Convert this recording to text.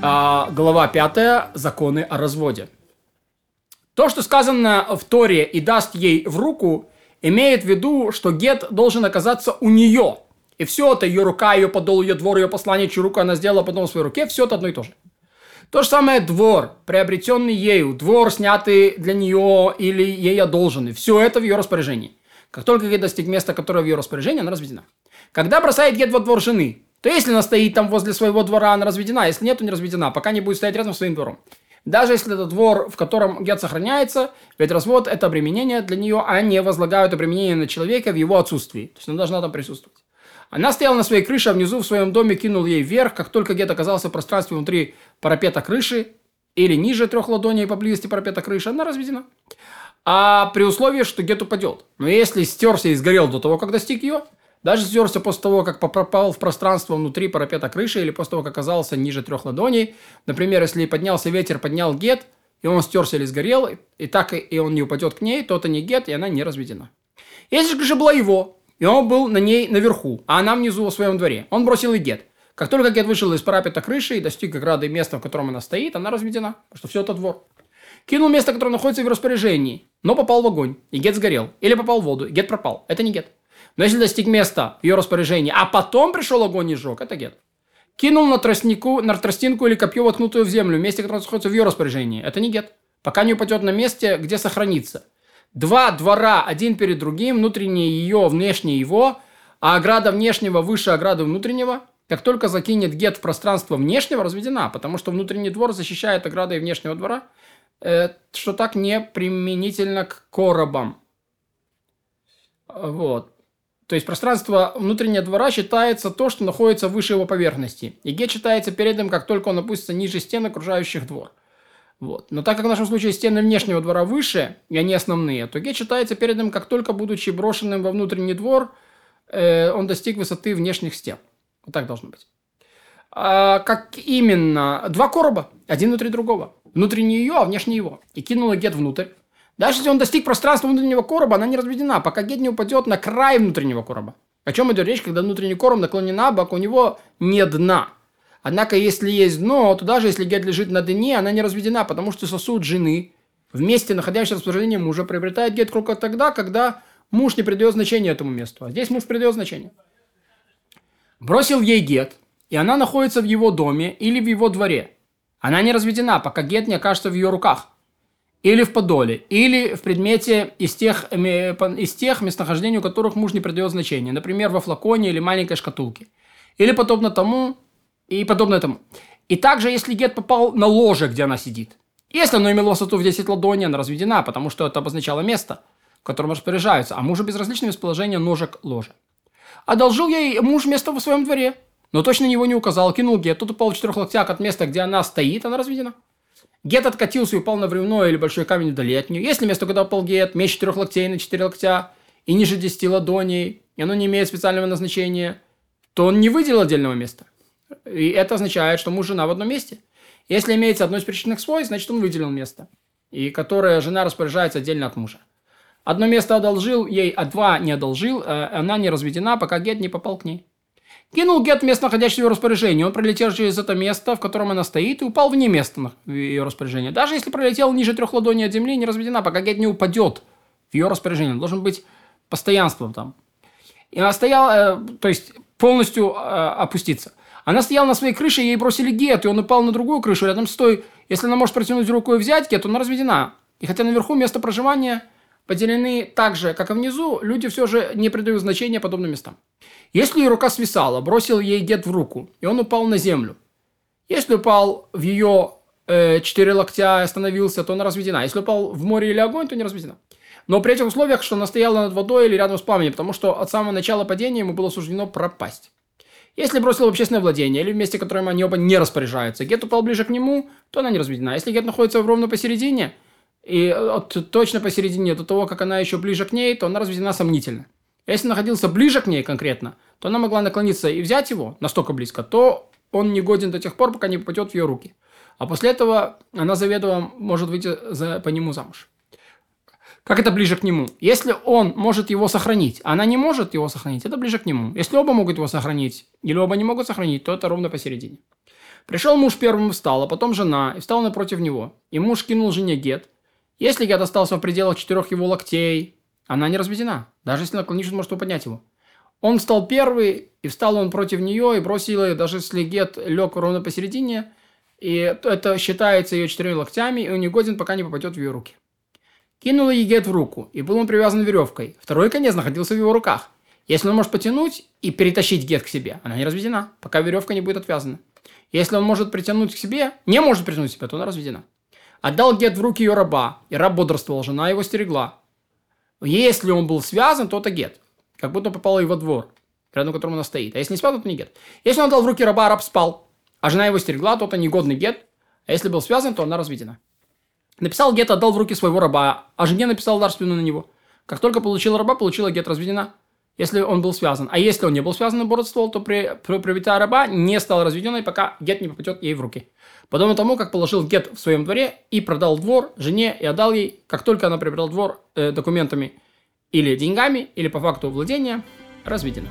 А, глава 5. Законы о разводе. То, что сказано в Торе и даст ей в руку, имеет в виду, что гет должен оказаться у нее. И все это, ее рука, ее подол, ее двор, ее послание, чью руку она сделала потом в своей руке, все это одно и то же. То же самое двор, приобретенный ею, двор, снятый для нее или ей одолженный. Все это в ее распоряжении. Как только гет достиг места, которое в ее распоряжении, она разведена. Когда бросает гет во двор жены, то если она стоит там возле своего двора, она разведена. Если нет, то не разведена, пока не будет стоять рядом с своим двором. Даже если это двор, в котором гет сохраняется, ведь развод – это обременение для нее, а не возлагают обременение на человека в его отсутствии. То есть она должна там присутствовать. Она стояла на своей крыше, а внизу в своем доме кинул ей вверх, как только гет оказался в пространстве внутри парапета крыши или ниже трех ладоней поблизости парапета крыши, она разведена. А при условии, что гет упадет. Но если стерся и сгорел до того, как достиг ее, даже стерся после того, как попал в пространство внутри парапета крыши или после того, как оказался ниже трех ладоней. Например, если поднялся ветер, поднял гет, и он стерся или сгорел, и так и он не упадет к ней, то это не гет, и она не разведена. Если же была его, и он был на ней наверху, а она внизу в своем дворе, он бросил и гет. Как только гет вышел из парапета крыши и достиг ограды места, в котором она стоит, она разведена, потому что все это двор. Кинул место, которое находится в распоряжении, но попал в огонь, и гет сгорел. Или попал в воду, и гет пропал. Это не гет. Но если достиг места в ее распоряжении, а потом пришел огонь и сжег, это гет. Кинул на, тростнику, на тростинку или копье, воткнутую в землю, в месте, которое находится в ее распоряжении. Это не гет. Пока не упадет на месте, где сохранится. Два двора, один перед другим, внутреннее ее, внешнее его, а ограда внешнего выше ограды внутреннего. Как только закинет гет в пространство внешнего, разведена, потому что внутренний двор защищает оградой внешнего двора, э, что так не применительно к коробам. Вот. То есть пространство внутреннего двора считается то, что находится выше его поверхности. И гет считается передом, как только он опустится ниже стен, окружающих двор. Вот. Но так как в нашем случае стены внешнего двора выше, и они основные, то гет считается передом, как только, будучи брошенным во внутренний двор, э, он достиг высоты внешних стен. Вот так должно быть. А, как именно? Два короба, один внутри другого. Внутренний ее, а внешний его. И кинула гет внутрь. Даже если он достиг пространства внутреннего короба, она не разведена, пока гет не упадет на край внутреннего короба. О чем идет речь, когда внутренний короб наклонен на бок, у него не дна. Однако, если есть дно, то даже если гет лежит на дне, она не разведена, потому что сосуд жены вместе, находящийся в расположении мужа, приобретает гет только тогда, когда муж не придает значения этому месту. А здесь муж придает значение. Бросил ей гет, и она находится в его доме или в его дворе. Она не разведена, пока гет не окажется в ее руках или в подоле, или в предмете из тех, из тех местонахождений, у которых муж не придает значения, например, во флаконе или маленькой шкатулке, или подобно тому, и подобное тому. И также, если гет попал на ложе, где она сидит, если оно имело высоту в 10 ладоней, она разведена, потому что это обозначало место, в котором распоряжаются, а мужу безразлично расположение ножек ложа. Одолжил ей муж место в своем дворе, но точно него не указал, кинул гет, тот упал в четырех локтях от места, где она стоит, она разведена. Гет откатился и упал на бревно или большой камень вдали от нее. Если место, куда упал гет, меньше четырех локтей на четыре локтя и ниже десяти ладоней, и оно не имеет специального назначения, то он не выделил отдельного места. И это означает, что муж и жена в одном месте. Если имеется одно из причинных свойств, значит он выделил место, и которое жена распоряжается отдельно от мужа. Одно место одолжил ей, а два не одолжил, э, она не разведена, пока гет не попал к ней. Кинул Гет место, находящееся в ее распоряжении. Он пролетел через это место, в котором она стоит, и упал вне места в ее распоряжении. Даже если пролетел ниже трех ладоней от земли, не разведена, пока Гет не упадет в ее распоряжение. Должен быть постоянством там. И она стояла, э, то есть полностью э, опуститься. Она стояла на своей крыше, ей бросили Гет, и он упал на другую крышу рядом с той. Если она может протянуть руку и взять Гет, то она разведена. И хотя наверху место проживания поделены так же, как и внизу, люди все же не придают значения подобным местам. Если ее рука свисала, бросил ей дед в руку, и он упал на землю. Если упал в ее э, четыре локтя и остановился, то она разведена. Если упал в море или огонь, то не разведена. Но при этих условиях, что она стояла над водой или рядом с пламенем, потому что от самого начала падения ему было суждено пропасть. Если бросил в общественное владение или в месте, которым они оба не распоряжаются, гет упал ближе к нему, то она не разведена. Если гет находится ровно посередине, и от, точно посередине до того, как она еще ближе к ней, то она разведена сомнительно. Если находился ближе к ней конкретно, то она могла наклониться и взять его настолько близко, то он не годен до тех пор, пока не попадет в ее руки. А после этого она заведомо может выйти за, по нему замуж. Как это ближе к нему? Если он может его сохранить, а она не может его сохранить, это ближе к нему. Если оба могут его сохранить, или оба не могут сохранить, то это ровно посередине. Пришел муж первым встал, а потом жена, и встал напротив него. И муж кинул жене гет. Если гет остался в пределах четырех его локтей, она не разведена, даже если наклонившись может поднять его. Он встал первый, и встал он против нее, и бросил ее, даже если гет лег ровно посередине, и это считается ее четырьмя локтями, и он не годен, пока не попадет в ее руки. Кинула ей гет в руку, и был он привязан веревкой. Второй конец находился в его руках. Если он может потянуть и перетащить гет к себе, она не разведена, пока веревка не будет отвязана. Если он может притянуть к себе, не может притянуть к себе, то она разведена. Отдал гет в руки ее раба, и раб бодрствовал, жена его стерегла. Если он был связан, то это гет. Как будто попал его двор, рядом которым она стоит. А если не связан, то не гет. Если он отдал в руки раба, раб спал, а жена его стерегла, то это негодный гет. А если был связан, то она разведена. Написал гет, отдал в руки своего раба, а жене написал дарственную на него. Как только получил раба, получила гет разведена если он был связан. А если он не был связан и бородствовал, то при, при раба не стал разведенной, пока гет не попадет ей в руки. Подобно тому, как положил гет в своем дворе и продал двор жене и отдал ей, как только она приобрела двор э, документами или деньгами, или по факту владения, разведена.